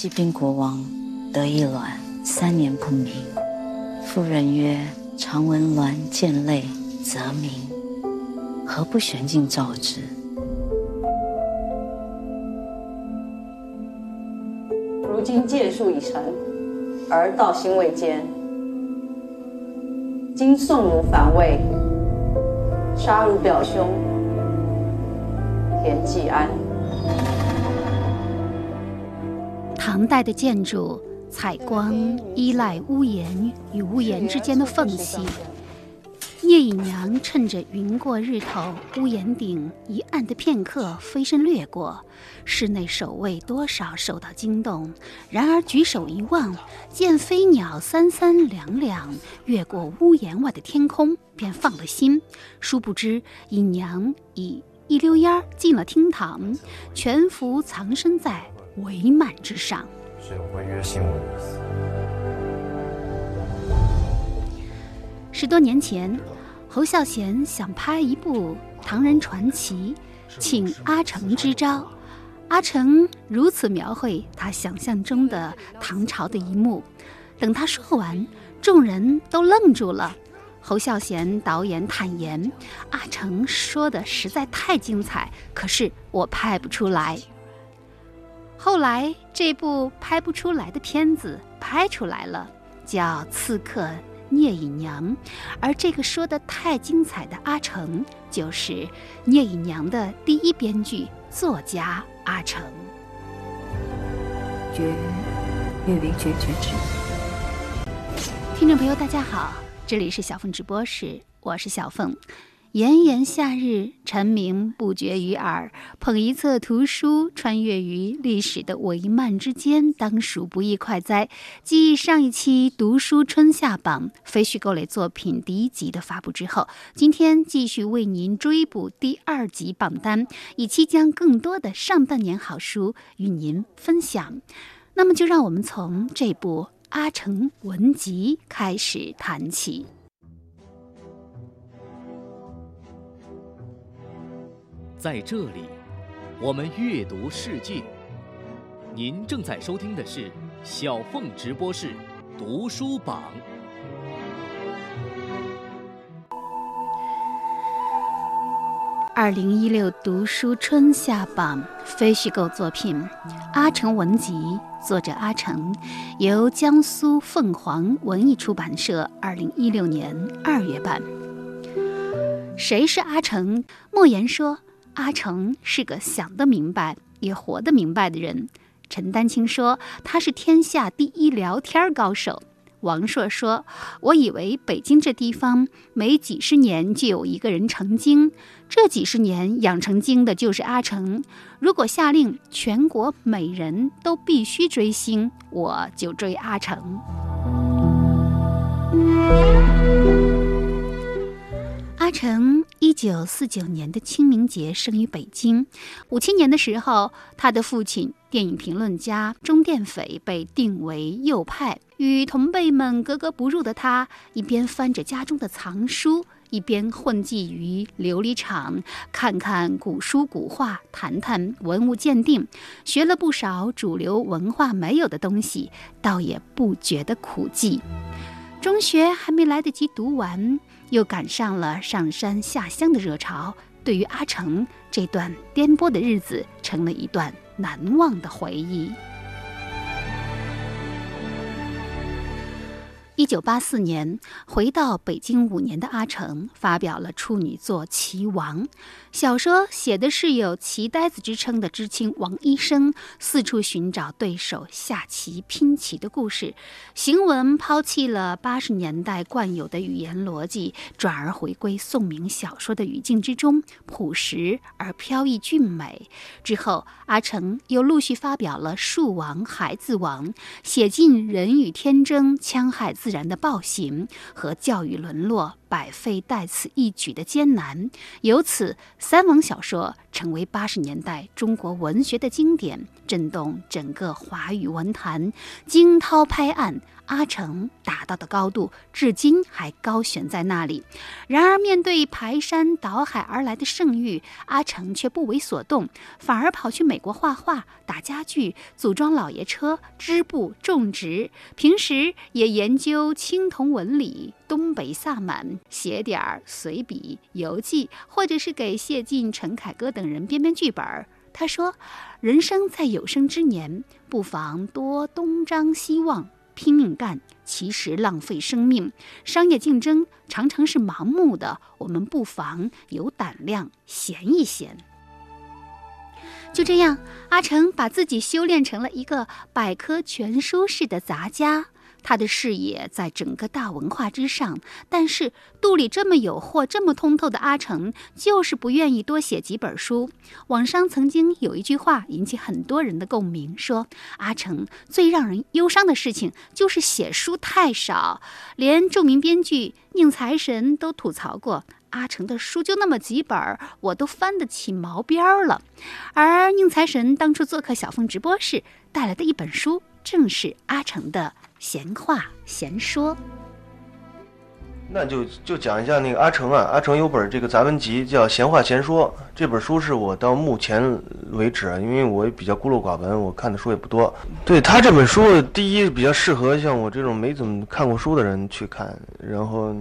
季宾国王得一卵，三年不鸣。妇人曰：“常闻卵见泪则鸣，何不悬镜照之？”如今剑术已成，而道心未坚。今宋奴反魏，杀汝表兄田季安。唐代的建筑采光依赖屋檐与屋檐之间的缝隙。聂隐娘趁着云过日头，屋檐顶一暗的片刻，飞身掠过，室内守卫多少受到惊动。然而举手一望，见飞鸟三三两两越过屋檐外的天空，便放了心。殊不知隐娘已一溜烟儿进了厅堂，全服藏身在帷幔之上。是有违约新闻。十多年前。侯孝贤想拍一部《唐人传奇》，请阿成支招。阿成如此描绘他想象中的唐朝的一幕。等他说完，众人都愣住了。侯孝贤导演坦言：“阿成说的实在太精彩，可是我拍不出来。”后来这部拍不出来的片子拍出来了，叫《刺客》。聂隐娘，而这个说的太精彩的阿成，就是聂隐娘的第一编剧作家阿成。绝欲，欲为绝绝之。听众朋友，大家好，这里是小凤直播室，我是小凤。炎炎夏日，蝉鸣不绝于耳。捧一册图书，穿越于历史的帷幔之间，当属不易快哉。继上一期读书春夏榜非虚构类作品第一集的发布之后，今天继续为您追补第二集榜单，以期将更多的上半年好书与您分享。那么，就让我们从这部《阿城文集》开始谈起。在这里，我们阅读世界。您正在收听的是小凤直播室读书榜。二零一六读书春夏榜非虚构作品《阿城文集》，作者阿城，由江苏凤凰文艺出版社二零一六年二月版。谁是阿城？莫言说。阿成是个想得明白也活得明白的人。陈丹青说他是天下第一聊天高手。王朔说：“我以为北京这地方每几十年就有一个人成精，这几十年养成精的就是阿成。如果下令全国每人都必须追星，我就追阿成。”阿成一九四九年的清明节生于北京。五七年的时候，他的父亲电影评论家钟殿斐被定为右派，与同辈们格格不入的他，一边翻着家中的藏书，一边混迹于琉璃厂，看看古书古画，谈谈文物鉴定，学了不少主流文化没有的东西，倒也不觉得苦寂。中学还没来得及读完。又赶上了上山下乡的热潮，对于阿成这段颠簸的日子，成了一段难忘的回忆。一九八四年，回到北京五年的阿成发表了处女作《棋王》。小说写的是有“棋呆子”之称的知青王医生四处寻找对手下棋拼棋的故事。行文抛弃了八十年代惯有的语言逻辑，转而回归宋明小说的语境之中，朴实而飘逸俊美。之后，阿成又陆续发表了《树王》《孩子王》，写尽人与天争、戕害自自然的暴行和教育沦落、百废待此一举的艰难。由此，三王小说成为八十年代中国文学的经典，震动整个华语文坛，惊涛拍岸。阿城达到的高度，至今还高悬在那里。然而，面对排山倒海而来的盛誉，阿城却不为所动，反而跑去美国画画、打家具、组装老爷车、织布、种植。平时也研究青铜纹理、东北萨满，写点儿随笔、游记，或者是给谢晋、陈凯歌等人编编剧本。他说：“人生在有生之年，不妨多东张西望。”拼命干，其实浪费生命。商业竞争常常是盲目的，我们不妨有胆量闲一闲。就这样，阿成把自己修炼成了一个百科全书式的杂家。他的视野在整个大文化之上，但是肚里这么有货、这么通透的阿成，就是不愿意多写几本书。网上曾经有一句话引起很多人的共鸣，说阿成最让人忧伤的事情就是写书太少。连著名编剧宁财神都吐槽过，阿成的书就那么几本，我都翻得起毛边了。而宁财神当初做客小凤直播室带来的一本书，正是阿成的。闲话闲说，那就就讲一下那个阿成啊，阿成有本这个杂文集叫《闲话闲说》，这本书是我到目前为止，因为我比较孤陋寡闻，我看的书也不多。对他这本书，第一比较适合像我这种没怎么看过书的人去看，然后。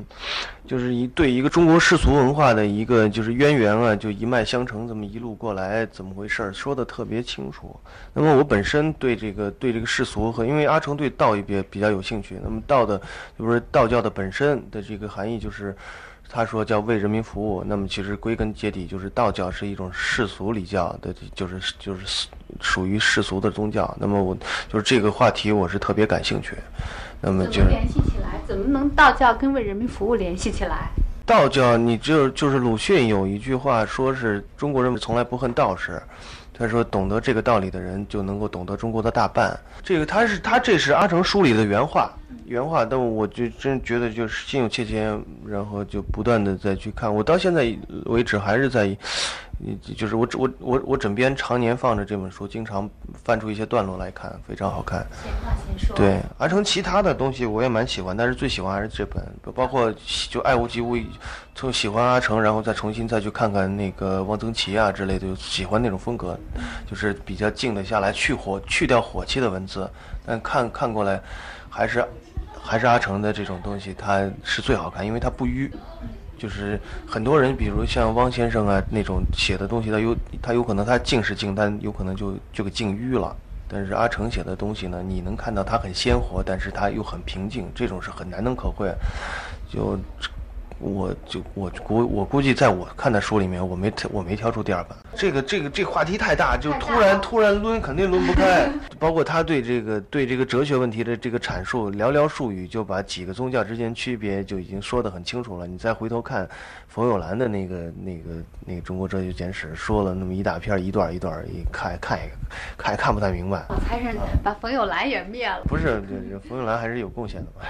就是一对一个中国世俗文化的一个就是渊源啊，就一脉相承，这么一路过来怎么回事儿，说的特别清楚。那么我本身对这个对这个世俗和因为阿成对道也比比较有兴趣，那么道的就是道教的本身的这个含义就是，他说叫为人民服务。那么其实归根结底就是道教是一种世俗礼教的，就是就是属于世俗的宗教。那么我就是这个话题我是特别感兴趣。那么就联系起来，怎么能道教跟为人民服务联系起来？道教，你就就是鲁迅有一句话，说是中国人从来不恨道士，他说懂得这个道理的人就能够懂得中国的大半。这个他是他这是阿成书里的原话，原话，但我就真觉得就是心有切切，然后就不断的再去看，我到现在为止还是在。就是我我我我枕边常年放着这本书，经常翻出一些段落来看，非常好看。闲话闲说。对，阿成其他的东西我也蛮喜欢，但是最喜欢还是这本，包括就爱屋及乌，从喜欢阿成，然后再重新再去看看那个汪曾祺啊之类的，喜欢那种风格，就是比较静得下来，去火去掉火气的文字，但看看过来，还是还是阿成的这种东西，它是最好看，因为它不淤。就是很多人，比如像汪先生啊那种写的东西，他有他有可能他静是静，但有可能就就给静淤了。但是阿成写的东西呢，你能看到他很鲜活，但是他又很平静，这种是很难能可贵。就。我就我估我估计在我看的书里面，我没我没挑出第二本。这个这个这话题太大，就突然突然抡肯定抡不开。包括他对这个对这个哲学问题的这个阐述，寥寥数语就把几个宗教之间区别就已经说得很清楚了。你再回头看冯友兰的那个那个那个《中国哲学简史》，说了那么一大篇一段一段一看看也看也看不太明白。才是把冯友兰也灭了。不是，这这冯友兰还是有贡献的嘛。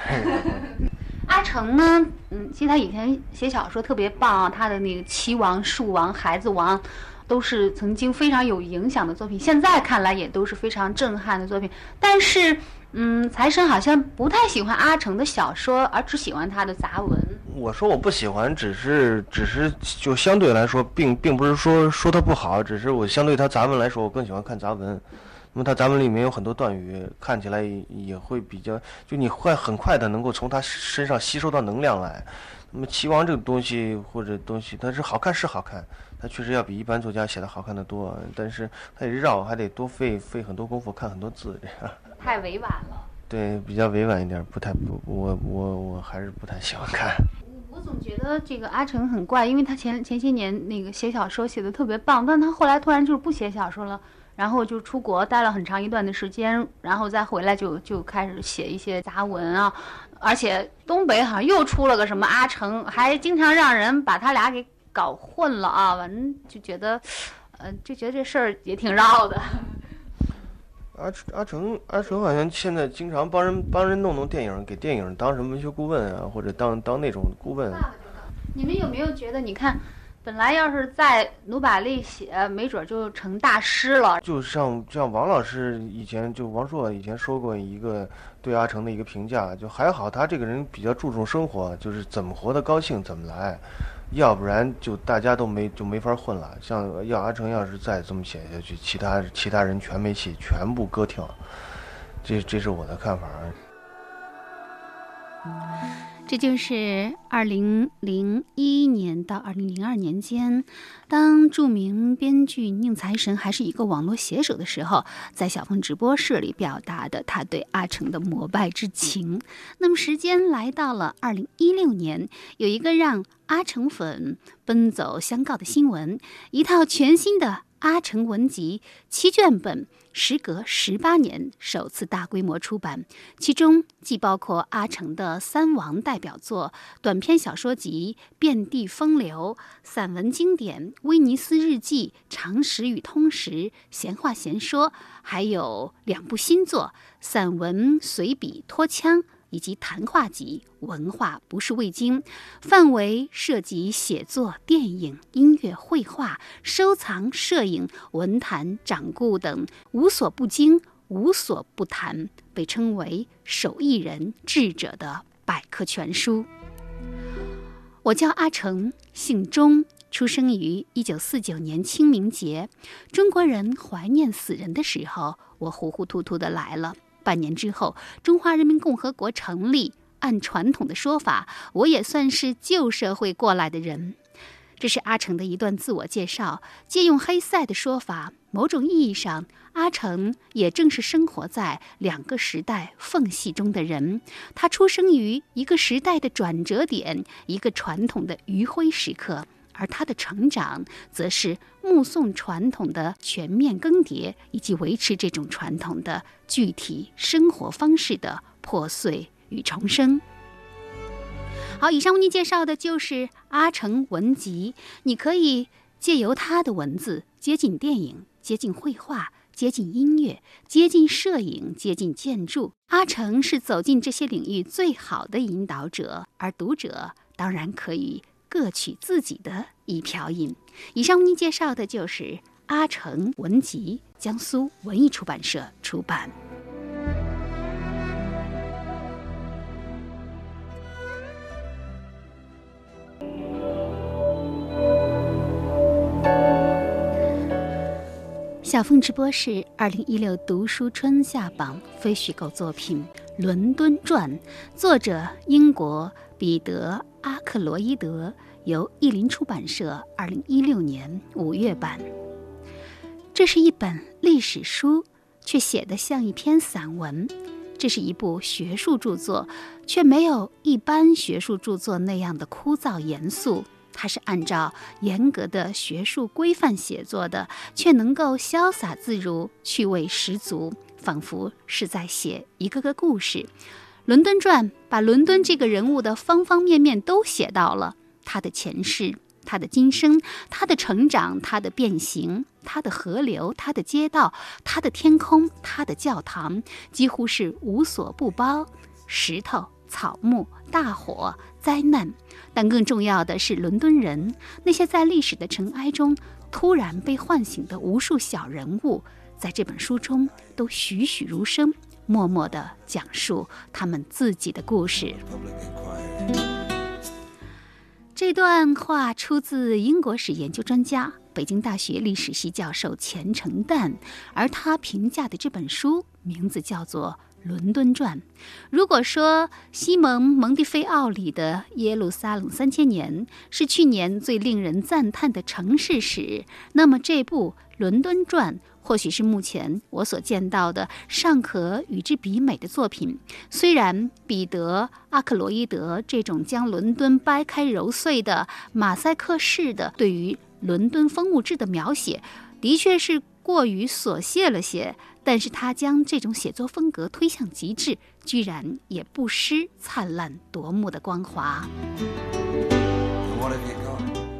阿成呢？嗯，其实他以前写小说特别棒啊，他的那个《棋王》《树王》《孩子王》，都是曾经非常有影响的作品。现在看来也都是非常震撼的作品。但是，嗯，财神好像不太喜欢阿成的小说，而只喜欢他的杂文。我说我不喜欢，只是只是就相对来说，并并不是说说他不好，只是我相对他杂文来说，我更喜欢看杂文。那么他咱们里面有很多段语，看起来也会比较，就你会很快的能够从他身上吸收到能量来。那么齐王这个东西或者东西，它是好看是好看，它确实要比一般作家写的好看的多，但是它得绕，还得多费费很多功夫看很多字，这样。太委婉了。对，比较委婉一点，不太不，我我我还是不太喜欢看。我总觉得这个阿成很怪，因为他前前些年那个写小说写的特别棒，但他后来突然就是不写小说了。然后就出国待了很长一段的时间，然后再回来就就开始写一些杂文啊，而且东北好像又出了个什么阿成，还经常让人把他俩给搞混了啊，反正就觉得，呃，就觉得这事儿也挺绕的。阿阿成阿成好像现在经常帮人帮人弄弄电影，给电影当什么文学顾问啊，或者当当那种顾问。你们有没有觉得，你看，本来要是再努把力写，没准就成大师了。就像像王老师以前就王朔以前说过一个对阿成的一个评价，就还好他这个人比较注重生活，就是怎么活得高兴怎么来，要不然就大家都没就没法混了。像要阿成要是再这么写下去，其他其他人全没戏，全部割掉。这这是我的看法。这就是二零零一年到二零零二年间，当著名编剧宁财神还是一个网络写手的时候，在小凤直播室里表达的他对阿成的膜拜之情。那么，时间来到了二零一六年，有一个让阿成粉奔走相告的新闻：一套全新的阿成文集七卷本。时隔十八年，首次大规模出版，其中既包括阿城的三王代表作、短篇小说集《遍地风流》、散文经典《威尼斯日记》、常识与通识、闲话闲说，还有两部新作散文随笔脱腔。以及谈话集《文化不是味精》，范围涉及写作、电影、音乐、绘画、收藏、摄影、文坛、掌故等，无所不精，无所不谈，被称为手艺人智者的百科全书。我叫阿成，姓钟，出生于一九四九年清明节。中国人怀念死人的时候，我糊糊涂涂的来了。半年之后，中华人民共和国成立。按传统的说法，我也算是旧社会过来的人。这是阿成的一段自我介绍。借用黑塞的说法，某种意义上，阿成也正是生活在两个时代缝隙中的人。他出生于一个时代的转折点，一个传统的余晖时刻。而他的成长，则是目送传统的全面更迭，以及维持这种传统的具体生活方式的破碎与重生。好，以上为您介绍的就是阿成文集，你可以借由他的文字接近电影，接近绘画，接近音乐，接近摄影，接近建筑。阿成是走进这些领域最好的引导者，而读者当然可以。各取自己的一瓢饮。以上为您介绍的就是阿成文集，江苏文艺出版社出版。小凤直播室二零一六读书春夏榜非虚构作品《伦敦传》，作者英国彼得。阿克罗伊德由译林出版社二零一六年五月版。这是一本历史书，却写得像一篇散文。这是一部学术著作，却没有一般学术著作那样的枯燥严肃。它是按照严格的学术规范写作的，却能够潇洒自如、趣味十足，仿佛是在写一个个故事。《伦敦传》把伦敦这个人物的方方面面都写到了：他的前世、他的今生、他的成长、他的变形、他的河流、他的街道、他的天空、他的教堂，几乎是无所不包。石头、草木、大火、灾难，但更重要的是伦敦人那些在历史的尘埃中突然被唤醒的无数小人物，在这本书中都栩栩如生。默默地讲述他们自己的故事。这段话出自英国史研究专家、北京大学历史系教授钱成旦，而他评价的这本书名字叫做《伦敦传》。如果说西蒙·蒙蒂菲奥里的《耶路撒冷三千年》是去年最令人赞叹的城市史，那么这部《伦敦传》。或许是目前我所见到的尚可与之比美的作品。虽然彼得·阿克罗伊德这种将伦敦掰开揉碎的马赛克式的对于伦敦风物志的描写，的确是过于琐屑了些，但是他将这种写作风格推向极致，居然也不失灿烂夺目的光华。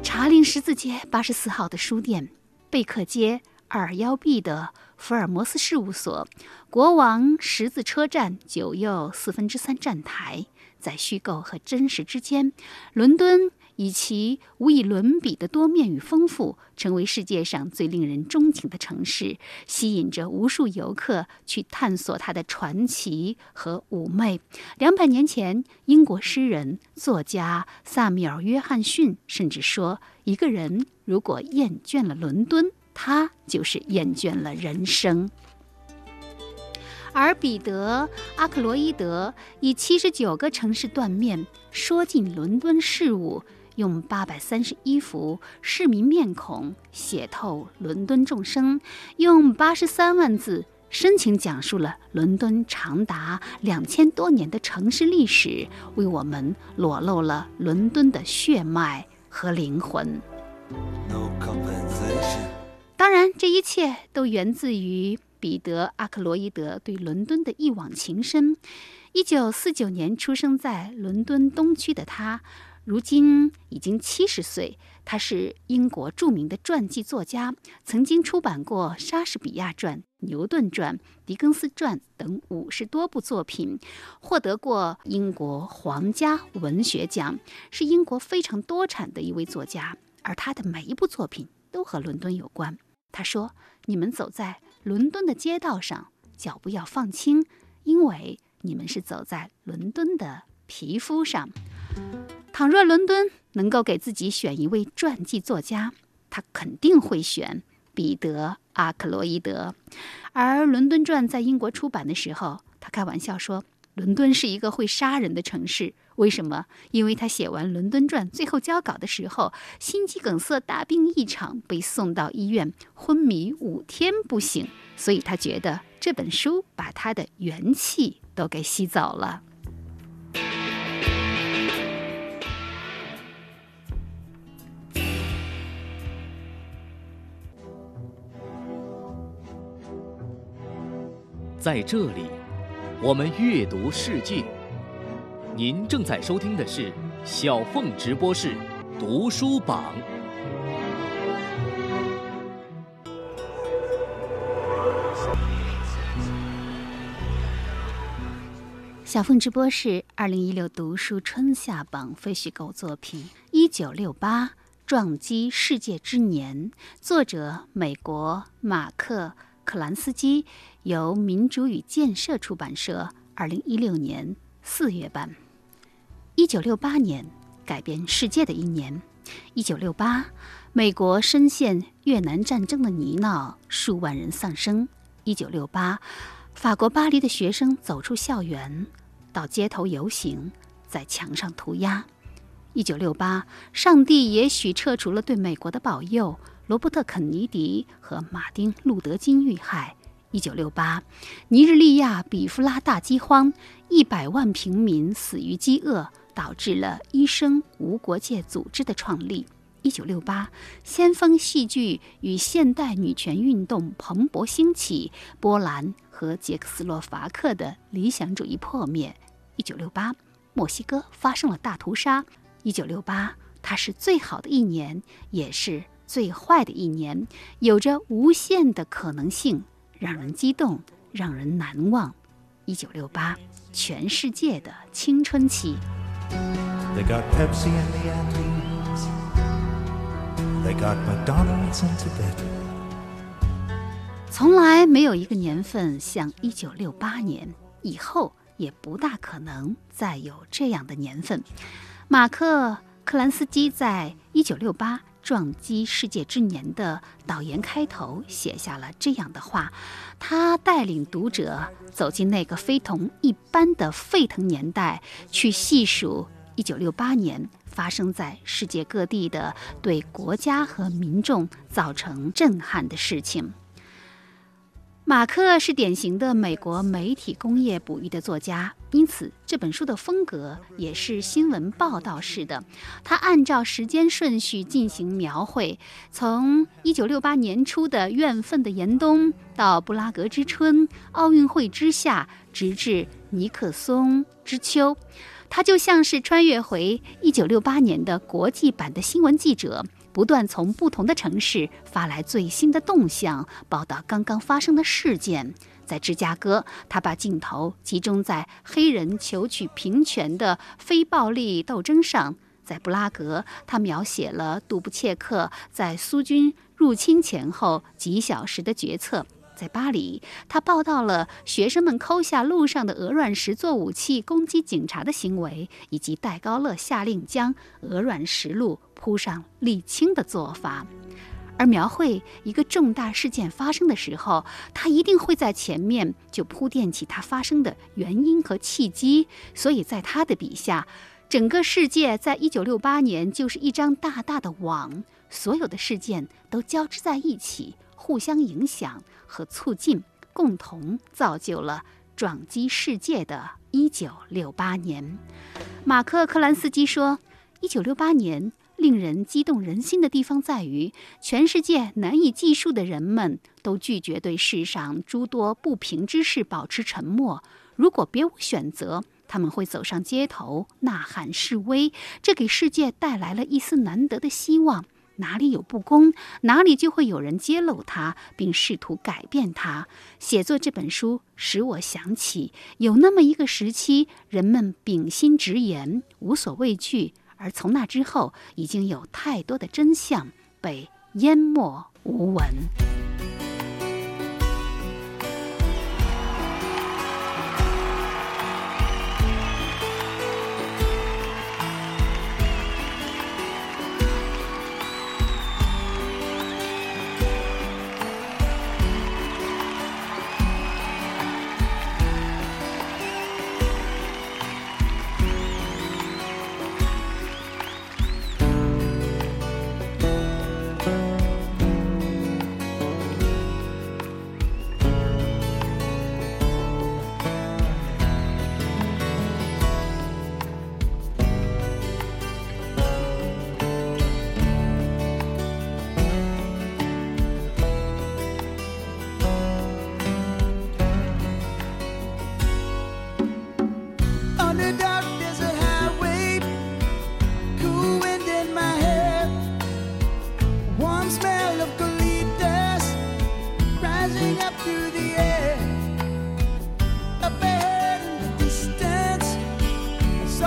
查令十字街八十四号的书店，贝克街。二幺 B 的福尔摩斯事务所，国王十字车站九又四分之三站台，在虚构和真实之间，伦敦以其无以伦比的多面与丰富，成为世界上最令人钟情的城市，吸引着无数游客去探索它的传奇和妩媚。两百年前，英国诗人作家萨米尔·约翰逊甚至说：“一个人如果厌倦了伦敦，他就是厌倦了人生。”而彼得·阿克罗伊德以七十九个城市断面说尽伦敦事务，用八百三十一幅市民面孔写透伦敦众生，用八十三万字深情讲述了伦敦长达两千多年的城市历史，为我们裸露了伦敦的血脉和灵魂。当然，这一切都源自于。彼得·阿克罗伊德对伦敦的一往情深。一九四九年出生在伦敦东区的他，如今已经七十岁。他是英国著名的传记作家，曾经出版过《莎士比亚传》《牛顿传》《狄更斯传》等五十多部作品，获得过英国皇家文学奖，是英国非常多产的一位作家。而他的每一部作品都和伦敦有关。他说：“你们走在。”伦敦的街道上，脚步要放轻，因为你们是走在伦敦的皮肤上。倘若伦敦能够给自己选一位传记作家，他肯定会选彼得·阿克罗伊德。而《伦敦传》在英国出版的时候，他开玩笑说。伦敦是一个会杀人的城市，为什么？因为他写完《伦敦传》，最后交稿的时候，心肌梗塞大病一场，被送到医院，昏迷五天不醒，所以他觉得这本书把他的元气都给吸走了。在这里。我们阅读世界，您正在收听的是小凤直播室读书榜。小凤直播室二零一六读书春夏榜非虚构作品：一九六八撞击世界之年，作者美国马克。克兰斯基由民主与建设出版社二零一六年四月版。一九六八年，改变世界的一年。一九六八，美国深陷越南战争的泥淖，数万人丧生。一九六八，法国巴黎的学生走出校园，到街头游行，在墙上涂鸦。一九六八，上帝也许撤除了对美国的保佑。罗伯特·肯尼迪和马丁·路德·金遇害。一九六八，尼日利亚比夫拉大饥荒，一百万平民死于饥饿，导致了医生无国界组织的创立。一九六八，先锋戏剧与现代女权运动蓬勃兴起，波兰和捷克斯洛伐克的理想主义破灭。一九六八，墨西哥发生了大屠杀。一九六八，它是最好的一年，也是。最坏的一年，有着无限的可能性，让人激动，让人难忘。一九六八，全世界的青春期。从来没有一个年份像一九六八年，以后也不大可能再有这样的年份。马克·克兰斯基在一九六八。撞击世界之年的导言开头写下了这样的话，他带领读者走进那个非同一般的沸腾年代，去细数一九六八年发生在世界各地的对国家和民众造成震撼的事情。马克是典型的美国媒体工业哺育的作家，因此这本书的风格也是新闻报道式的。他按照时间顺序进行描绘，从1968年初的怨愤的严冬，到布拉格之春、奥运会之夏，直至尼克松之秋，他就像是穿越回1968年的国际版的新闻记者。不断从不同的城市发来最新的动向，报道刚刚发生的事件。在芝加哥，他把镜头集中在黑人求取平权的非暴力斗争上；在布拉格，他描写了杜布切克在苏军入侵前后几小时的决策。在巴黎，他报道了学生们抠下路上的鹅卵石做武器攻击警察的行为，以及戴高乐下令将鹅卵石路铺上沥青的做法。而描绘一个重大事件发生的时候，他一定会在前面就铺垫起它发生的原因和契机。所以在他的笔下，整个世界在一九六八年就是一张大大的网，所有的事件都交织在一起，互相影响。和促进，共同造就了撞击世界的一九六八年。马克·克兰斯基说一九六八年令人激动人心的地方在于，全世界难以计数的人们都拒绝对世上诸多不平之事保持沉默。如果别无选择，他们会走上街头呐喊示威，这给世界带来了一丝难得的希望。”哪里有不公，哪里就会有人揭露它，并试图改变它。写作这本书使我想起，有那么一个时期，人们秉心直言，无所畏惧；而从那之后，已经有太多的真相被淹没无闻。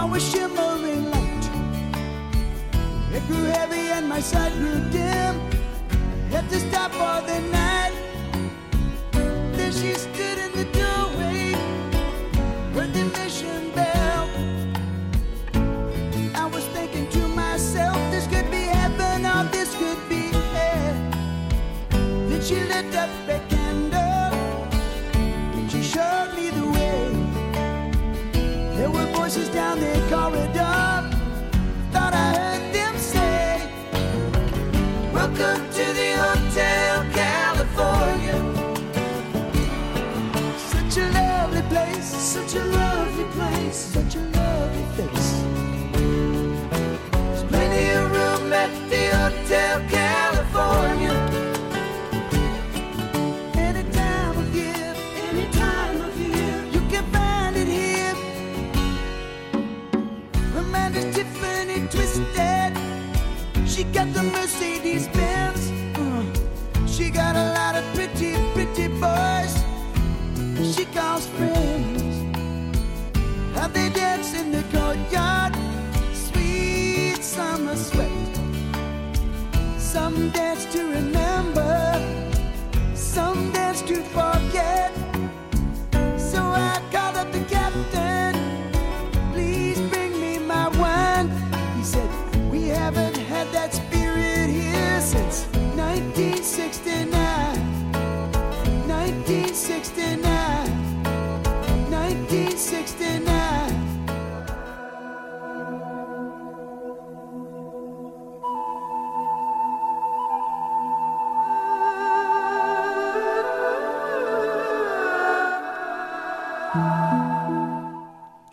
saw a shimmering light. It grew heavy and my sight grew dim. I had to stop for the night. Then she stood in the doorway, heard the mission bell. I was thinking to myself, this could be heaven or this could be hell. Then she lit up. boys she calls friends. Have they danced in the courtyard? Sweet summer sweat. Some dance to remember, some dance to forget. So I called up the captain, please bring me my wine. He said, We haven't had that spirit here since 1960.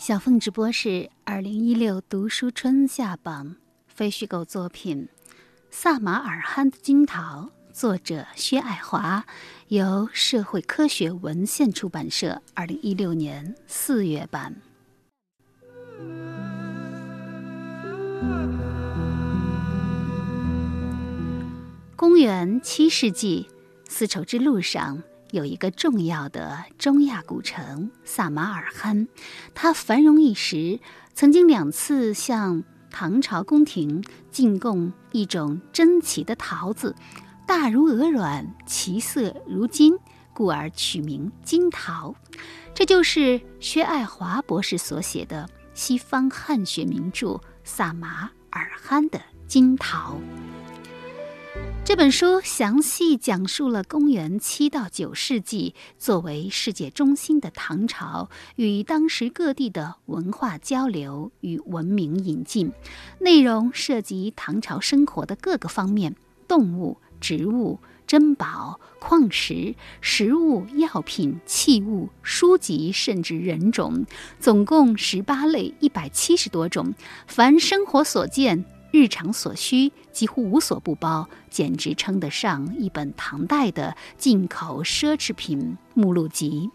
小凤直播室二零一六读书春夏榜非虚构作品《萨马尔罕的金桃》，作者薛爱华，由社会科学文献出版社二零一六年四月版。公元七世纪，丝绸之路上。有一个重要的中亚古城萨马尔罕，它繁荣一时，曾经两次向唐朝宫廷进贡一种珍奇的桃子，大如鹅卵，其色如金，故而取名金桃。这就是薛爱华博士所写的西方汉学名著《萨马尔罕的金桃》。这本书详细讲述了公元七到九世纪作为世界中心的唐朝与当时各地的文化交流与文明引进，内容涉及唐朝生活的各个方面：动物、植物、珍宝、矿石、食物、药品、器物、书籍，甚至人种，总共十八类，一百七十多种，凡生活所见。日常所需几乎无所不包，简直称得上一本唐代的进口奢侈品目录集。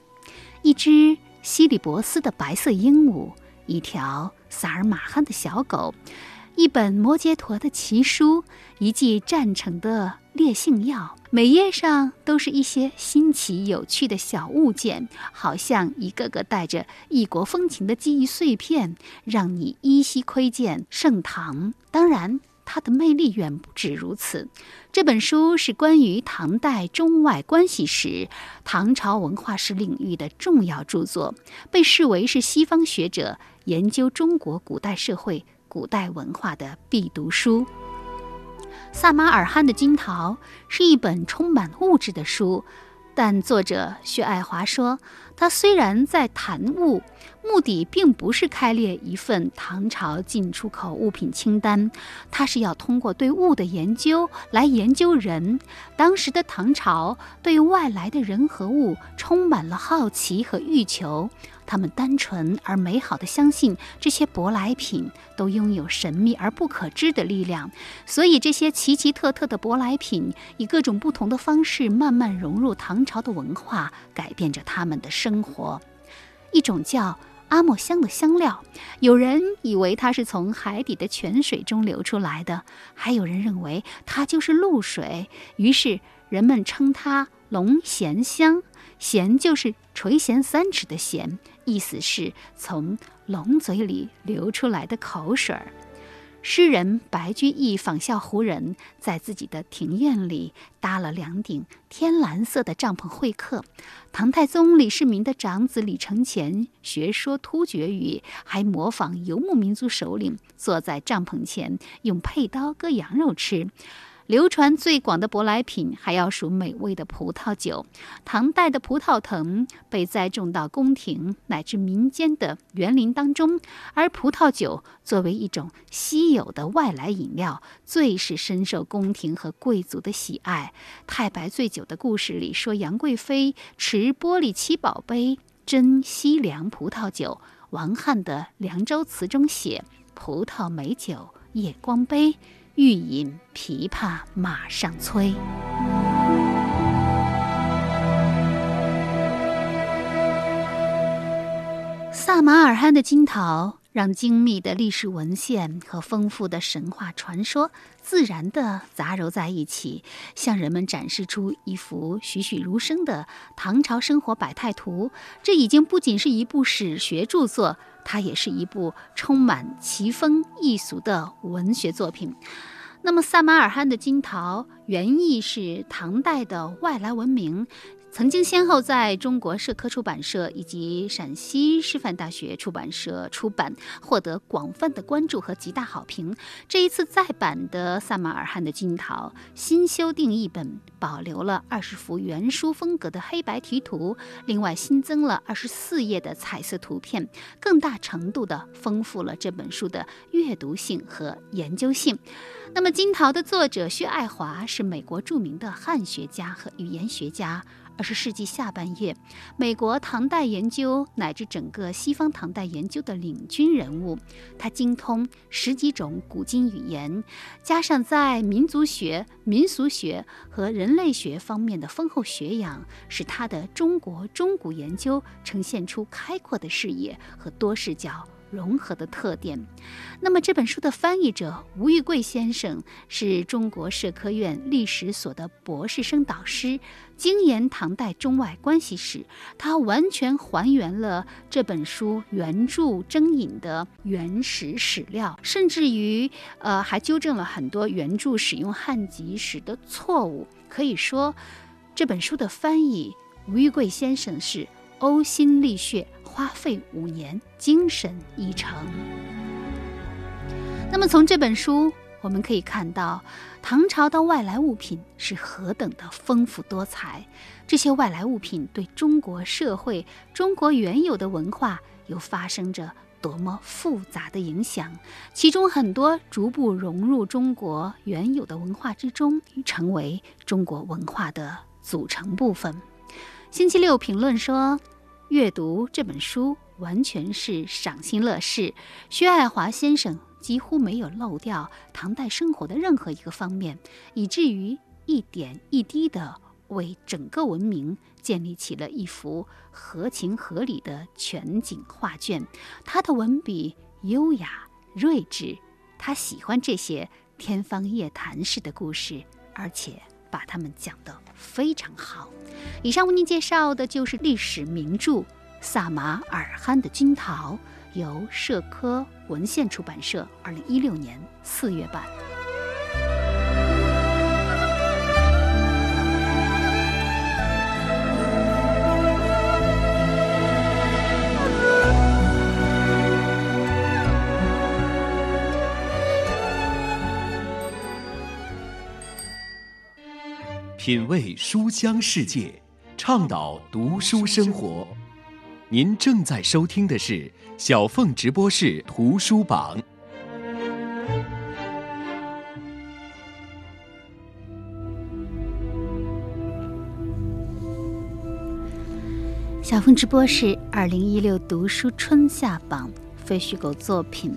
一只西里伯斯的白色鹦鹉，一条萨尔马罕的小狗，一本摩羯陀的奇书，一剂战成的烈性药，每页上都是一些新奇有趣的小物件，好像一个个带着异国风情的记忆碎片，让你依稀窥见盛唐。当然，它的魅力远不止如此。这本书是关于唐代中外关系史、唐朝文化史领域的重要著作，被视为是西方学者研究中国古代社会、古代文化的必读书。萨马尔罕的金桃是一本充满物质的书，但作者薛爱华说，他虽然在谈物。目的并不是开列一份唐朝进出口物品清单，他是要通过对物的研究来研究人。当时的唐朝对外来的人和物充满了好奇和欲求，他们单纯而美好的相信这些舶来品都拥有神秘而不可知的力量，所以这些奇奇特特的舶来品以各种不同的方式慢慢融入唐朝的文化，改变着他们的生活。一种叫。阿莫香的香料，有人以为它是从海底的泉水中流出来的，还有人认为它就是露水。于是人们称它龙涎香，涎就是垂涎三尺的涎，意思是从龙嘴里流出来的口水儿。诗人白居易仿效胡人，在自己的庭院里搭了两顶天蓝色的帐篷会客。唐太宗李世民的长子李承乾学说突厥语，还模仿游牧民族首领坐在帐篷前用佩刀割羊肉吃。流传最广的舶来品还要数美味的葡萄酒。唐代的葡萄藤被栽种到宫廷乃至民间的园林当中，而葡萄酒作为一种稀有的外来饮料，最是深受宫廷和贵族的喜爱。太白醉酒的故事里说，杨贵妃持玻璃七宝杯斟西凉葡萄酒。王翰的《凉州词》中写：“葡萄美酒夜光杯。”欲饮琵琶马上催。萨马尔罕的金桃，让精密的历史文献和丰富的神话传说自然地杂糅在一起，向人们展示出一幅栩栩如生的唐朝生活百态图。这已经不仅是一部史学著作。它也是一部充满奇风异俗的文学作品。那么，萨马尔罕的金桃原意是唐代的外来文明。曾经先后在中国社科出版社以及陕西师范大学出版社出版，获得广泛的关注和极大好评。这一次再版的萨马尔汗的金桃新修订译本，保留了二十幅原书风格的黑白题图，另外新增了二十四页的彩色图片，更大程度的丰富了这本书的阅读性和研究性。那么，金桃的作者薛爱华是美国著名的汉学家和语言学家。二十世纪下半叶，美国唐代研究乃至整个西方唐代研究的领军人物。他精通十几种古今语言，加上在民族学、民俗学和人类学方面的丰厚学养，使他的中国中古研究呈现出开阔的视野和多视角、融合的特点。那么这本书的翻译者吴玉贵先生是中国社科院历史所的博士生导师，精研唐代中外关系史。他完全还原了这本书原著征引的原始史料，甚至于呃还纠正了很多原著使用汉籍时的错误。可以说，这本书的翻译，吴玉贵先生是呕心沥血，花费五年，精神一成。那么从这本书，我们可以看到唐朝的外来物品是何等的丰富多彩。这些外来物品对中国社会、中国原有的文化又发生着多么复杂的影响？其中很多逐步融入中国原有的文化之中，成为中国文化的组成部分。星期六评论说，阅读这本书完全是赏心乐事。薛爱华先生。几乎没有漏掉唐代生活的任何一个方面，以至于一点一滴地为整个文明建立起了一幅合情合理的全景画卷。他的文笔优雅睿智，他喜欢这些天方夜谭式的故事，而且把它们讲得非常好。以上为您介绍的就是历史名著《萨马尔罕的军桃》。由社科文献出版社二零一六年四月版。品味书香世界，倡导读书生活。您正在收听的是。小凤直播室图书榜，小凤直播室二零一六读书春夏榜非虚构作品《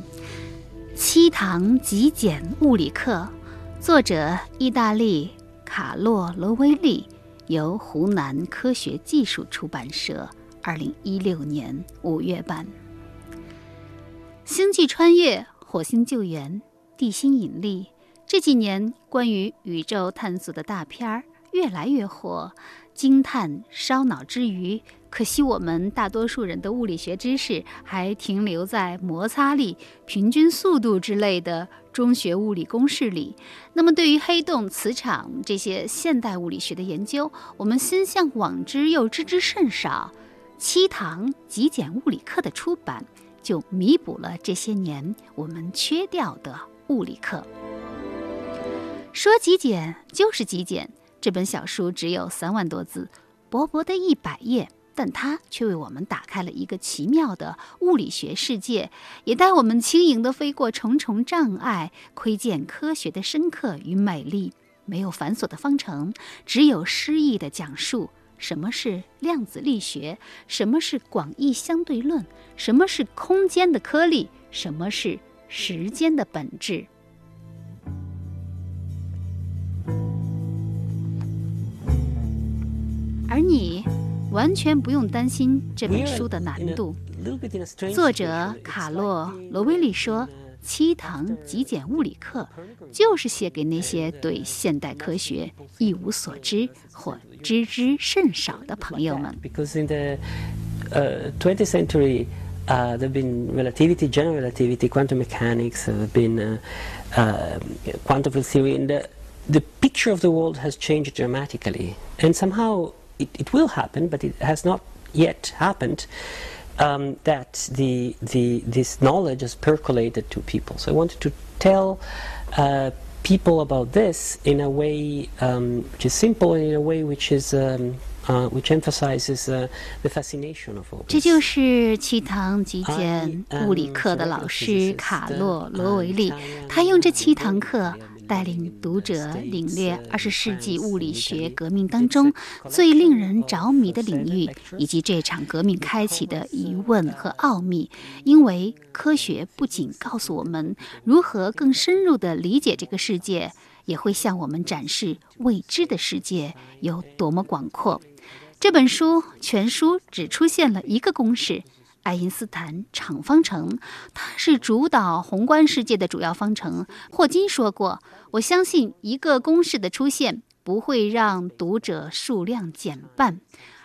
七堂极简物理课》，作者意大利卡洛罗威利，由湖南科学技术出版社二零一六年五月版。星际穿越、火星救援、地心引力，这几年关于宇宙探索的大片儿越来越火，惊叹烧脑之余，可惜我们大多数人的物理学知识还停留在摩擦力、平均速度之类的中学物理公式里。那么，对于黑洞、磁场这些现代物理学的研究，我们心向往之又知之甚少。七堂极简物理课的出版。就弥补了这些年我们缺掉的物理课。说极简就是极简，这本小书只有三万多字，薄薄的一百页，但它却为我们打开了一个奇妙的物理学世界，也带我们轻盈地飞过重重障碍，窥见科学的深刻与美丽。没有繁琐的方程，只有诗意的讲述。什么是量子力学？什么是广义相对论？什么是空间的颗粒？什么是时间的本质？而你完全不用担心这本书的难度。作者卡洛罗威利说。七堂极简物理课，就是写给那些对现代科学一无所知或知之甚少的朋友们。Because in the twentieth century, there have been relativity, general relativity, quantum mechanics, there have been quantum theory, and the picture of the world has changed dramatically. And somehow it it will happen, but it has not yet happened. um, that the, the, this knowledge has percolated to people. So I wanted to tell uh, people about this in a way um, which is simple and in a way which is um, uh, which emphasizes uh, the fascination of all. 这就是七堂极简物理课的老师卡洛罗维利，他用这七堂课。 带领读者领略二十世纪物理学革命当中最令人着迷的领域，以及这场革命开启的疑问和奥秘。因为科学不仅告诉我们如何更深入地理解这个世界，也会向我们展示未知的世界有多么广阔。这本书全书只出现了一个公式。爱因斯坦场方程，它是主导宏观世界的主要方程。霍金说过：“我相信一个公式的出现不会让读者数量减半。”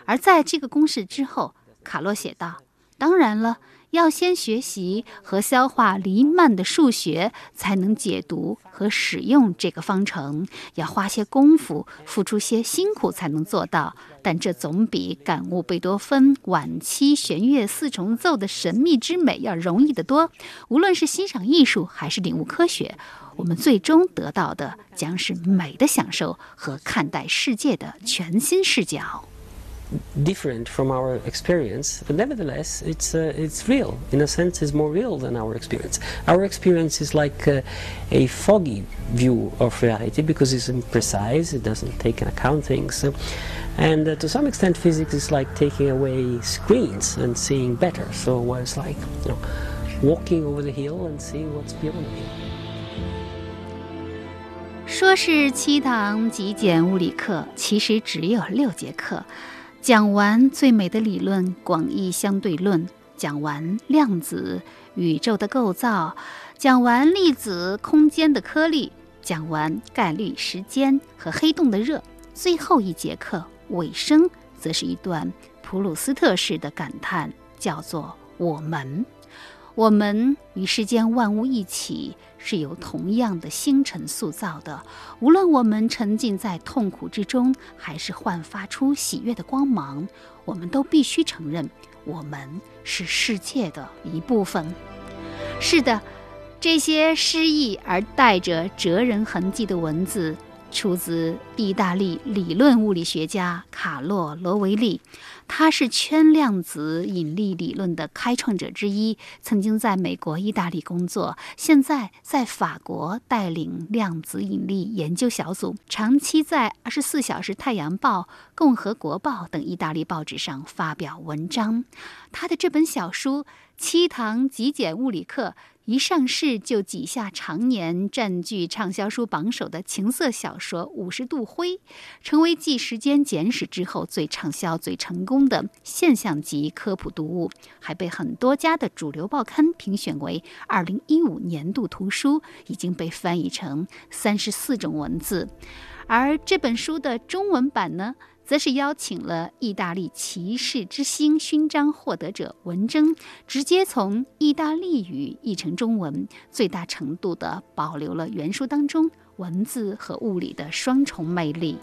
而在这个公式之后，卡洛写道：“当然了。”要先学习和消化黎曼的数学，才能解读和使用这个方程。要花些功夫，付出些辛苦才能做到。但这总比感悟贝多芬晚期弦乐四重奏的神秘之美要容易得多。无论是欣赏艺术还是领悟科学，我们最终得到的将是美的享受和看待世界的全新视角。different from our experience, but nevertheless, it's uh, it's real. In a sense, it's more real than our experience. Our experience is like uh, a foggy view of reality because it's imprecise. It doesn't take into account things, and uh, to some extent, physics is like taking away screens and seeing better. So it's like you know, walking over the hill and seeing what's beyond the hill. 说是七堂极简物理课，其实只有六节课。 讲完最美的理论广义相对论，讲完量子宇宙的构造，讲完粒子空间的颗粒，讲完概率时间和黑洞的热，最后一节课尾声则是一段普鲁斯特式的感叹，叫做“我们”。我们与世间万物一起，是由同样的星辰塑造的。无论我们沉浸在痛苦之中，还是焕发出喜悦的光芒，我们都必须承认，我们是世界的一部分。是的，这些诗意而带着哲人痕迹的文字。出自意大利理论物理学家卡洛·罗维利，他是圈量子引力理论的开创者之一，曾经在美国、意大利工作，现在在法国带领量子引力研究小组，长期在《二十四小时太阳报》《共和国报》等意大利报纸上发表文章。他的这本小书《七堂极简物理课》。一上市就挤下常年占据畅销书榜首的情色小说《五十度灰》，成为继《时间简史》之后最畅销、最成功的现象级科普读物，还被很多家的主流报刊评选为二零一五年度图书，已经被翻译成三十四种文字。而这本书的中文版呢？则是邀请了意大利骑士之星勋章获得者文征，直接从意大利语译成中文，最大程度地保留了原书当中文字和物理的双重魅力。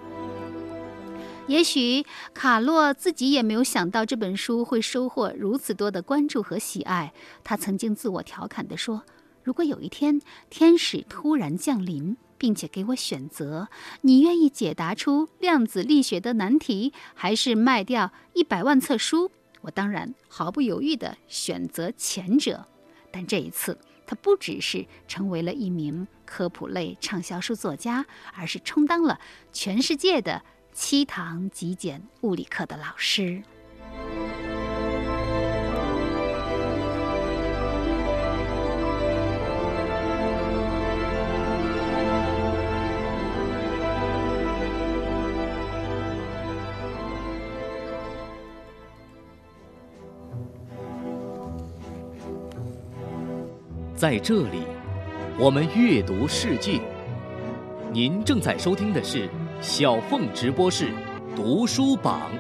也许卡洛自己也没有想到这本书会收获如此多的关注和喜爱。他曾经自我调侃地说：“如果有一天天使突然降临。”并且给我选择，你愿意解答出量子力学的难题，还是卖掉一百万册书？我当然毫不犹豫地选择前者。但这一次，他不只是成为了一名科普类畅销书作家，而是充当了全世界的七堂极简物理课的老师。在这里，我们阅读世界。您正在收听的是小凤直播室读书榜。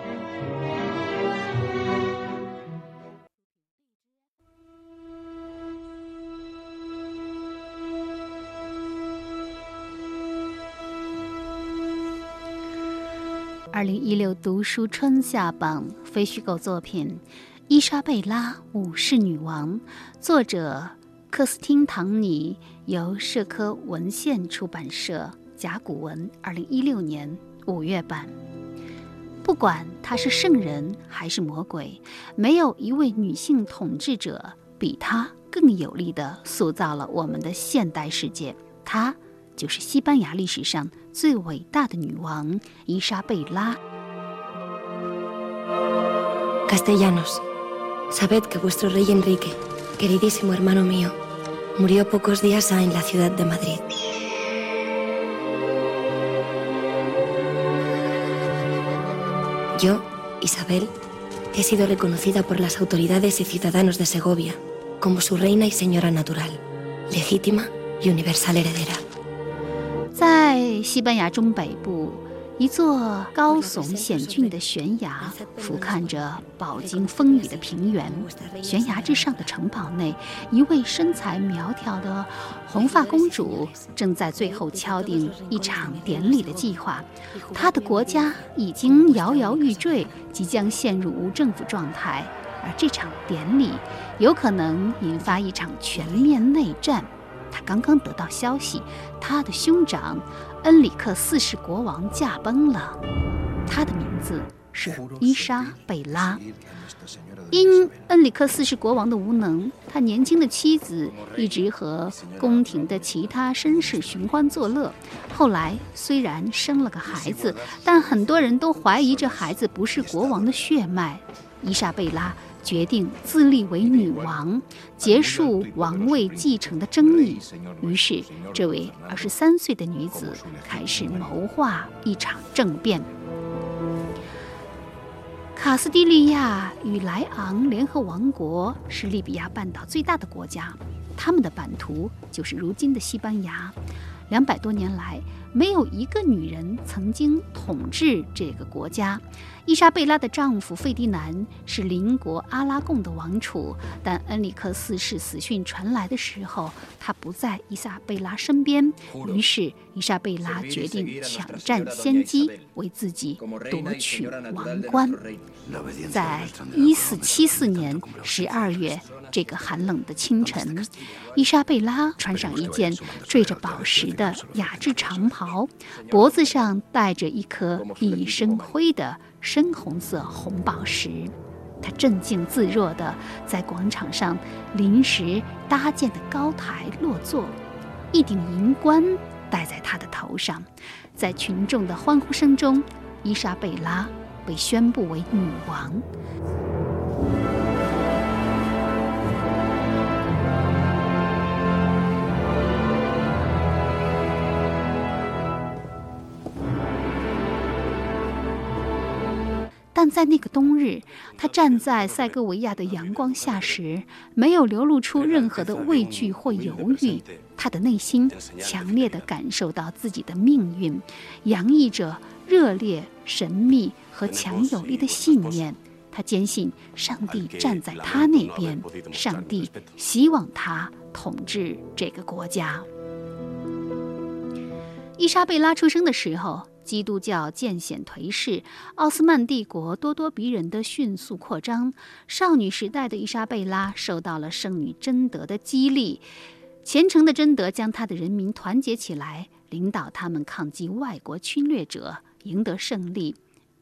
二零一六读书春夏榜非虚构作品《伊莎贝拉武士女王》，作者。克斯汀·唐尼由社科文献出版社甲骨文二零一六年五月版。不管她是圣人还是魔鬼，没有一位女性统治者比她更有力地塑造了我们的现代世界。她就是西班牙历史上最伟大的女王伊莎贝拉。Castellanos，sabed que vuestro rey Enrique。queridísimo hermano mío, murió pocos días en la ciudad de Madrid. Yo, Isabel, he sido reconocida por las autoridades y ciudadanos de Segovia como su reina y señora natural, legítima y universal heredera. 在西班牙中北部， 一座高耸险峻的悬崖俯瞰着饱经风雨的平原。悬崖之上的城堡内，一位身材苗条的红发公主正在最后敲定一场典礼的计划。她的国家已经摇摇欲坠，即将陷入无政府状态，而这场典礼有可能引发一场全面内战。她刚刚得到消息，她的兄长恩里克四世国王驾崩了。他的名字是伊莎贝拉。因恩里克四世国王的无能，他年轻的妻子一直和宫廷的其他绅士寻欢作乐。后来虽然生了个孩子，但很多人都怀疑这孩子不是国王的血脉。伊莎贝拉。决定自立为女王，结束王位继承的争议。于是，这位二十三岁的女子开始谋划一场政变。卡斯蒂利亚与莱昂联合王国是利比亚半岛最大的国家，他们的版图就是如今的西班牙。两百多年来，没有一个女人曾经统治这个国家。伊莎贝拉的丈夫费迪南是邻国阿拉贡的王储，但恩里克四世死讯传来的时候，他不在伊莎贝拉身边。于是，伊莎贝拉决定抢占先机，为自己夺取王冠。在一四七四年十二月这个寒冷的清晨，伊莎贝拉穿上一件缀着宝石的雅致长袍，脖子上戴着一颗熠熠生辉的。深红色红宝石，他镇静自若地在广场上临时搭建的高台落座，一顶银冠戴在他的头上，在群众的欢呼声中，伊莎贝拉被宣布为女王。但在那个冬日，他站在塞戈维亚的阳光下时，没有流露出任何的畏惧或犹豫。他的内心强烈地感受到自己的命运，洋溢着热烈、神秘和强有力的信念。他坚信上帝站在他那边，上帝希望他统治这个国家。伊莎贝拉出生的时候。基督教渐显颓势，奥斯曼帝国咄咄逼人的迅速扩张。少女时代的伊莎贝拉受到了圣女贞德的激励，虔诚的贞德将她的人民团结起来，领导他们抗击外国侵略者，赢得胜利。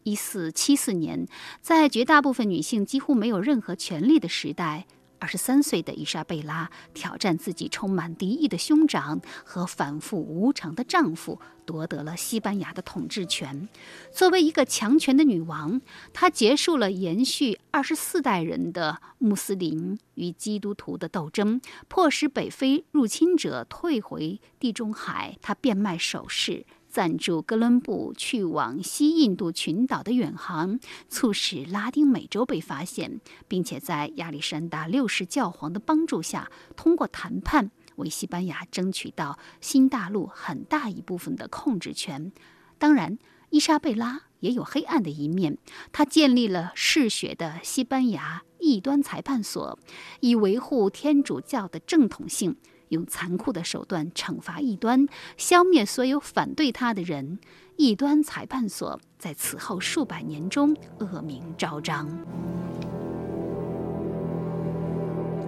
一四七四年，在绝大部分女性几乎没有任何权利的时代。二十三岁的伊莎贝拉挑战自己充满敌意的兄长和反复无常的丈夫，夺得了西班牙的统治权。作为一个强权的女王，她结束了延续二十四代人的穆斯林与基督徒的斗争，迫使北非入侵者退回地中海。她变卖首饰。赞助哥伦布去往西印度群岛的远航，促使拉丁美洲被发现，并且在亚历山大六世教皇的帮助下，通过谈判为西班牙争取到新大陆很大一部分的控制权。当然，伊莎贝拉也有黑暗的一面，她建立了嗜血的西班牙异端裁判所，以维护天主教的正统性。用残酷的手段惩罚异端，消灭所有反对他的人。异端裁判所在此后数百年中恶名昭彰。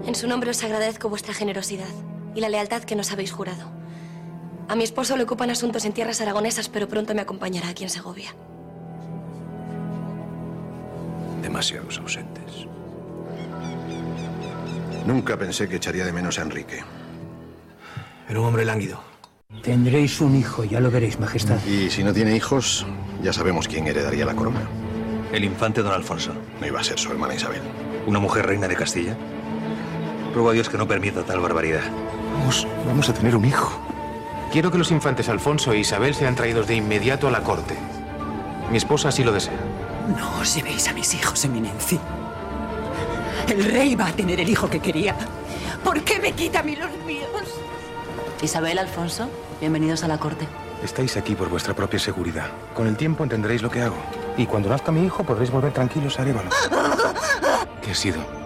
En su nombre os agradezco vuestra generosidad y la lealtad que nos habéis jurado. A mi esposo le ocupan asuntos en tierras aragonesas, pero pronto me acompañará aquí en Segovia. Demasiados ausentes. Nunca pensé que echaría de menos a Enrique. Era un hombre lánguido. Tendréis un hijo, ya lo veréis, Majestad. Y si no tiene hijos, ya sabemos quién heredaría la corona. El infante don Alfonso. No iba a ser su hermana Isabel. ¿Una mujer reina de Castilla? Ruego a Dios que no permita tal barbaridad. Vamos, vamos a tener un hijo. Quiero que los infantes Alfonso e Isabel sean traídos de inmediato a la corte. Mi esposa así lo desea. No os llevéis a mis hijos, Eminencia. El rey va a tener el hijo que quería. ¿Por qué me quita a mí los? Isabel, Alfonso, bienvenidos a la corte. Estáis aquí por vuestra propia seguridad. Con el tiempo entenderéis lo que hago. Y cuando nazca mi hijo podréis volver tranquilos a Arevalo. ¿Qué ha sido?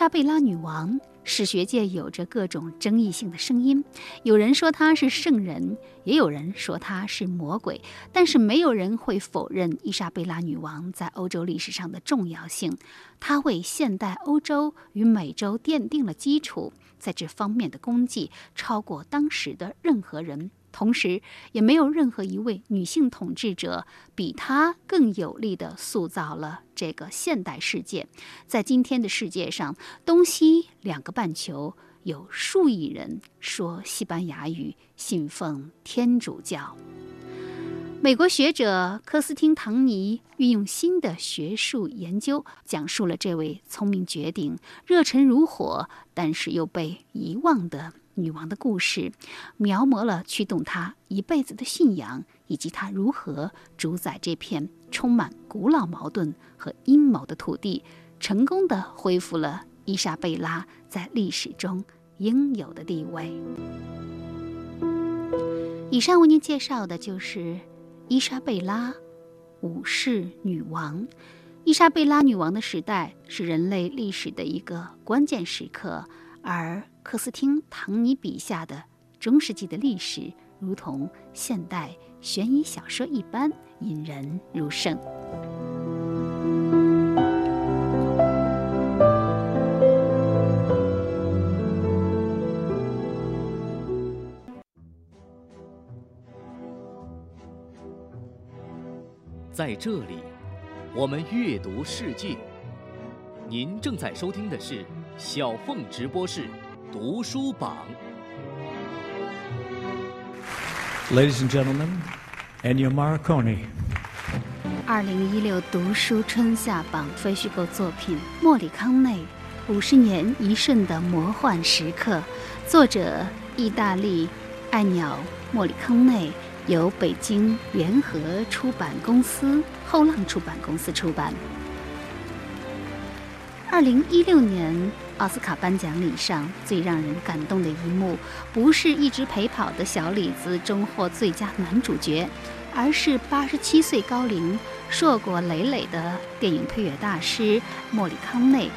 莎贝拉女王，史学界有着各种争议性的声音。有人说她是圣人，也有人说她是魔鬼，但是没有人会否认伊莎贝拉女王在欧洲历史上的重要性。她为现代欧洲与美洲奠定了基础，在这方面的功绩超过当时的任何人。同时，也没有任何一位女性统治者比她更有力地塑造了这个现代世界。在今天的世界上，东西两个半球有数亿人说西班牙语，信奉天主教。美国学者科斯汀·唐尼运用新的学术研究，讲述了这位聪明绝顶、热忱如火，但是又被遗忘的。女王的故事，描摹了驱动她一辈子的信仰，以及她如何主宰这片充满古老矛盾和阴谋的土地，成功的恢复了伊莎贝拉在历史中应有的地位。以上为您介绍的就是伊莎贝拉武士女王。伊莎贝拉女王的时代是人类历史的一个关键时刻，而。克斯汀·唐尼笔下的中世纪的历史，如同现代悬疑小说一般引人入胜。在这里，我们阅读世界。您正在收听的是小凤直播室。读书榜。Ladies and gentlemen, Ennio Morricone。二零一六读书春夏榜非虚构作品《莫里康内五十年一瞬的魔幻时刻》，作者意大利爱鸟莫里康内，由北京联合出版公司后浪出版公司出版。二零一六年。奥斯卡颁奖礼上最让人感动的一幕，不是一直陪跑的小李子终获最佳男主角，而是八十七岁高龄、硕果累累的电影配乐大师莫里康内，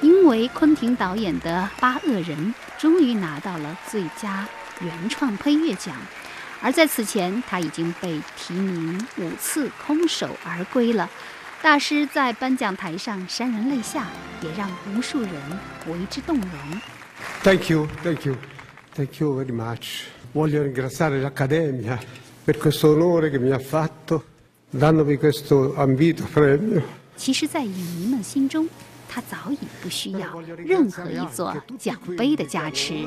因为昆汀导演的《八恶人》终于拿到了最佳原创配乐奖。而在此前，他已经被提名五次，空手而归了。大师在颁奖台上潸然泪下，也让无数人为之动容。Thank you, thank you, thank you very much. Voglio ringraziare l'Accademia per questo onore che mi ha fatto dandomi questo ambito premio. 其实，在影迷们心中，他早已不需要任何一座奖杯的加持。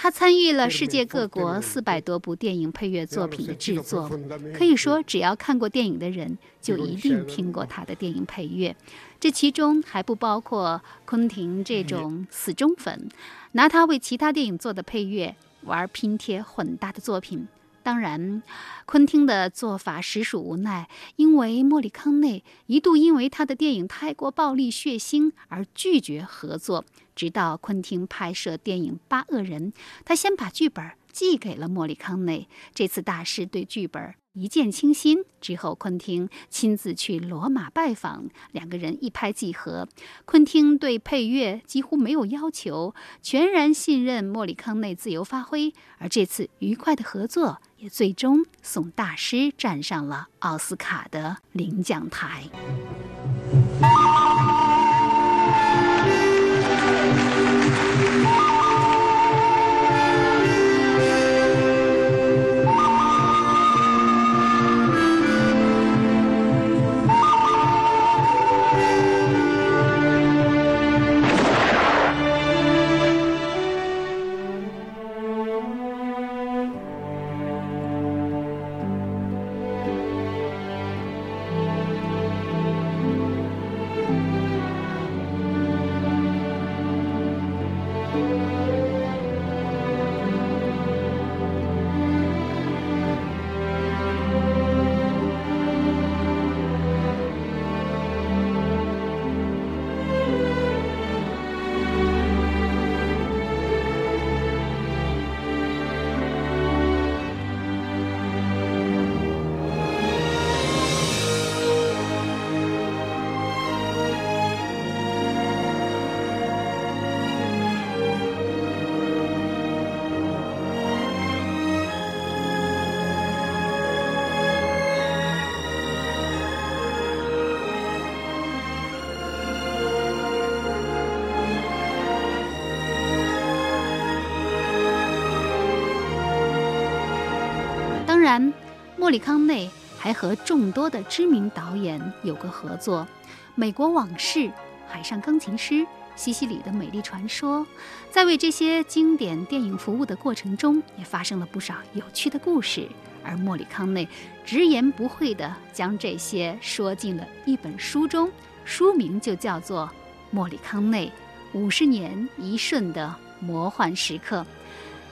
他参与了世界各国四百多部电影配乐作品的制作，可以说，只要看过电影的人，就一定听过他的电影配乐。这其中还不包括昆汀这种死忠粉，拿他为其他电影做的配乐玩拼贴混搭的作品。当然，昆汀的做法实属无奈，因为莫里康内一度因为他的电影太过暴力血腥而拒绝合作。直到昆汀拍摄电影《八恶人》，他先把剧本寄给了莫里康内。这次大师对剧本一见倾心，之后昆汀亲自去罗马拜访，两个人一拍即合。昆汀对配乐几乎没有要求，全然信任莫里康内自由发挥。而这次愉快的合作。也最终送大师站上了奥斯卡的领奖台。然，莫里康内还和众多的知名导演有过合作，《美国往事》《海上钢琴师》。西西里的美丽传说，在为这些经典电影服务的过程中，也发生了不少有趣的故事。而莫里康内直言不讳地将这些说进了一本书中，书名就叫做《莫里康内五十年一瞬的魔幻时刻》。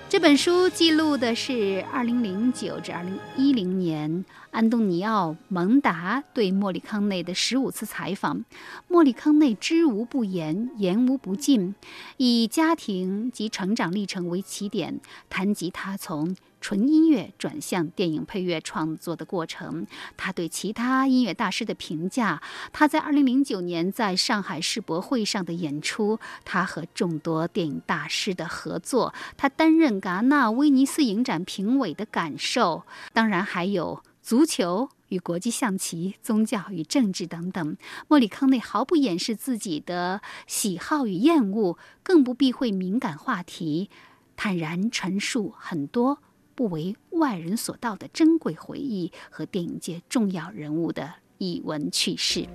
这本书记录的是2009至2010年安东尼奥·蒙达对莫里康内的十五次采访。莫里康内知无不言，言无不尽，以家庭及成长历程为起点，谈及他从。纯音乐转向电影配乐创作的过程，他对其他音乐大师的评价，他在2009年在上海世博会上的演出，他和众多电影大师的合作，他担任戛纳、威尼斯影展评委的感受，当然还有足球与国际象棋、宗教与政治等等。莫里康内毫不掩饰自己的喜好与厌恶，更不避讳敏感话题，坦然陈述很多。不为外人所道的珍贵回忆和电影界重要人物的逸闻趣事。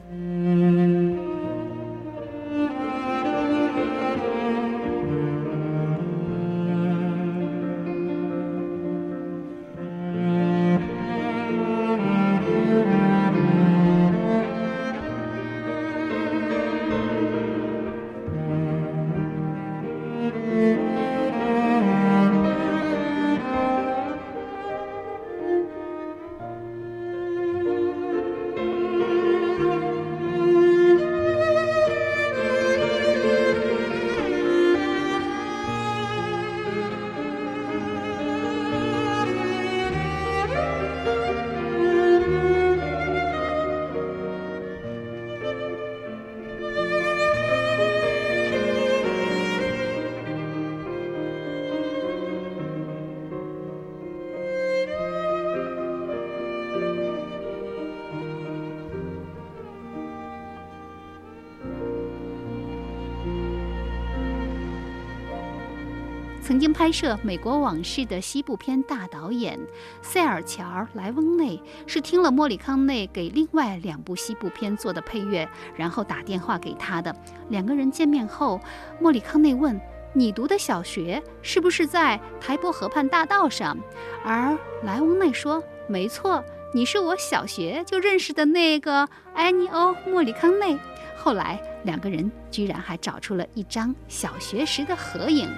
曾经拍摄《美国往事》的西部片大导演塞尔乔·莱翁内是听了莫里康内给另外两部西部片做的配乐，然后打电话给他的。两个人见面后，莫里康内问：“你读的小学是不是在台伯河畔大道上？”而莱翁内说：“没错，你是我小学就认识的那个埃尼欧·莫里康内。”后来两个人居然还找出了一张小学时的合影。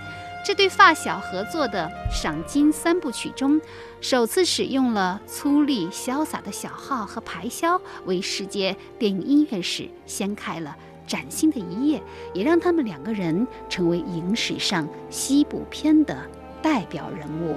这对发小合作的赏金三部曲中，首次使用了粗粝潇洒的小号和排箫，为世界电影音乐史掀开了崭新的一页，也让他们两个人成为影史上西部片的代表人物。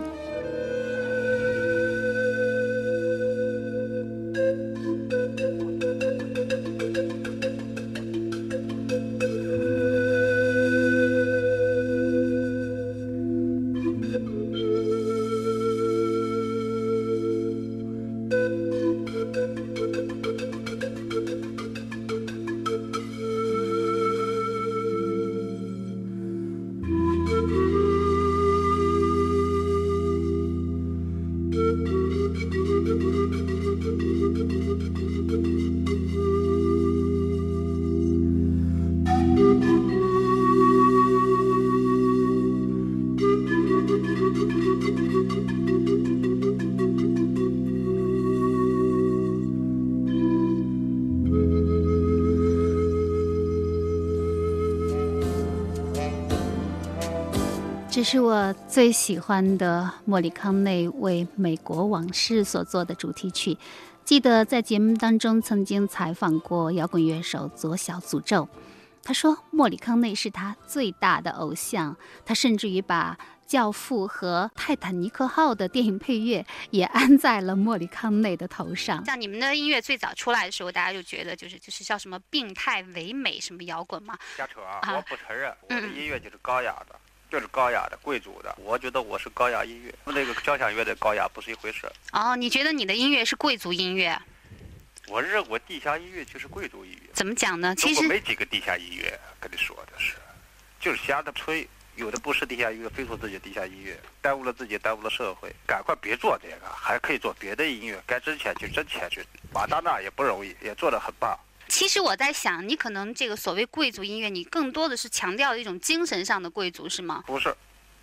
是我最喜欢的莫里康内为《美国往事》所做的主题曲。记得在节目当中曾经采访过摇滚乐手左小诅咒，他说莫里康内是他最大的偶像，他甚至于把《教父》和《泰坦尼克号》的电影配乐也安在了莫里康内的头上。像你们的音乐最早出来的时候，大家就觉得就是就是叫什么病态唯美什么摇滚嘛。瞎扯啊！我不承认，我的音乐就是高雅的。就是高雅的、贵族的，我觉得我是高雅音乐，和那个交响乐的高雅不是一回事。哦，你觉得你的音乐是贵族音乐？我认为地下音乐就是贵族音乐。怎么讲呢？其实没几个地下音乐，跟你说的是，就是瞎的吹，有的不是地下音乐，非说自己地下音乐，耽误了自己，耽误了社会。赶快别做这个，还可以做别的音乐，该挣钱就挣钱去。马大娜也不容易，也做得很棒。其实我在想，你可能这个所谓贵族音乐，你更多的是强调一种精神上的贵族，是吗？不是，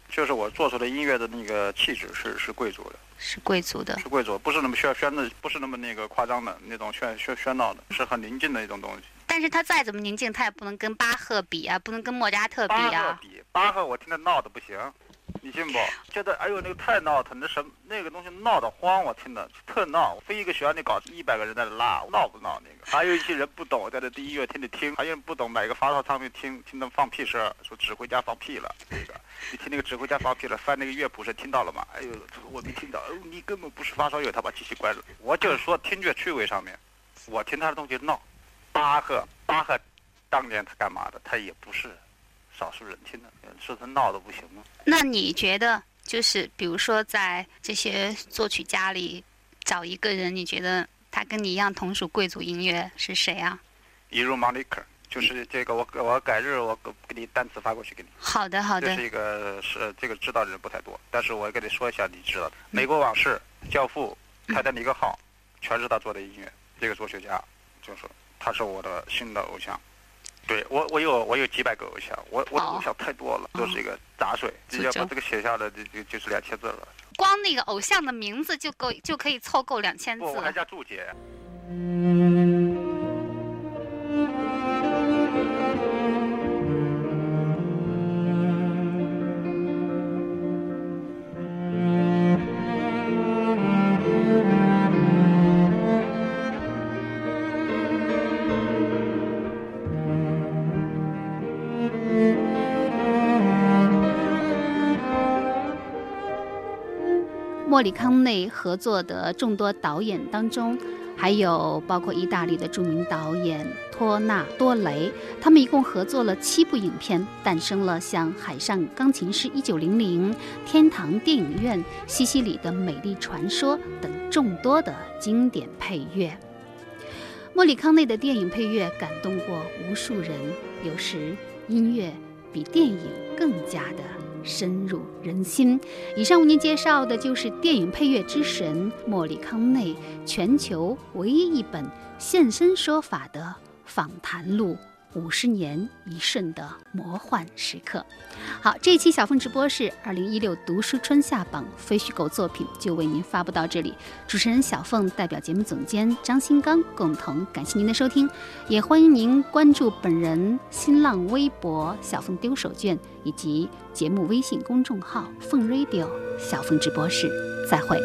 就是我做出的音乐的那个气质是是贵族的，是贵族的，是贵族，不是那么喧喧的，不是那么那个夸张的那种喧喧喧闹的，是很宁静的一种东西。但是他再怎么宁静，他也不能跟巴赫比啊，不能跟莫扎特比啊。比巴赫，我听着闹的不行，你信不？觉得哎呦那个太闹腾，那什那个东西闹得慌，我听的特闹。飞一个学校里搞一百个人在那拉，闹不闹那个？还有一些人不懂，在这第一乐厅里听，还有人不懂，买个发烧唱片听，听他们放屁声，说指挥家放屁了。那个，你听那个指挥家放屁了，翻那个乐谱是听到了吗？哎呦，我没听到。哦，你根本不是发烧友，他把机器关了。我就是说听觉趣味上面，我听他的东西闹。巴赫，巴赫。当年他干嘛的？他也不是少数人听的，说他闹得不行吗？那你觉得，就是比如说在这些作曲家里找一个人，你觉得他跟你一样同属贵族音乐是谁啊？伊如马利克，就是这个，我我改日我给你单词发过去给你。好的好的。这是一个是这个知道的人不太多，但是我跟你说一下，你知道的，《美国往事》《教父》《泰坦尼克号》，全是他做的音乐。这个作曲家就是他是我的新的偶像。对我，我有我有几百个偶像，我我的偶像太多了，都是一个杂水，直接把这个写下来，就就就是两千字了。光那个偶像的名字就够，就可以凑够两千字。我还加注解。莫里康内合作的众多导演当中，还有包括意大利的著名导演托纳多雷，他们一共合作了七部影片，诞生了像《海上钢琴师》、《一九零零》、《天堂电影院》、《西西里的美丽传说》等众多的经典配乐。莫里康内的电影配乐感动过无数人，有时音乐比电影更加的。深入人心。以上为您介绍的就是电影配乐之神莫里康内全球唯一一本现身说法的访谈录。五十年一瞬的魔幻时刻。好，这一期小凤直播室二零一六读书春夏榜非虚构作品就为您发布到这里。主持人小凤代表节目总监张新刚共同感谢您的收听，也欢迎您关注本人新浪微博小凤丢手绢以及节目微信公众号凤 radio 小凤直播室。再会。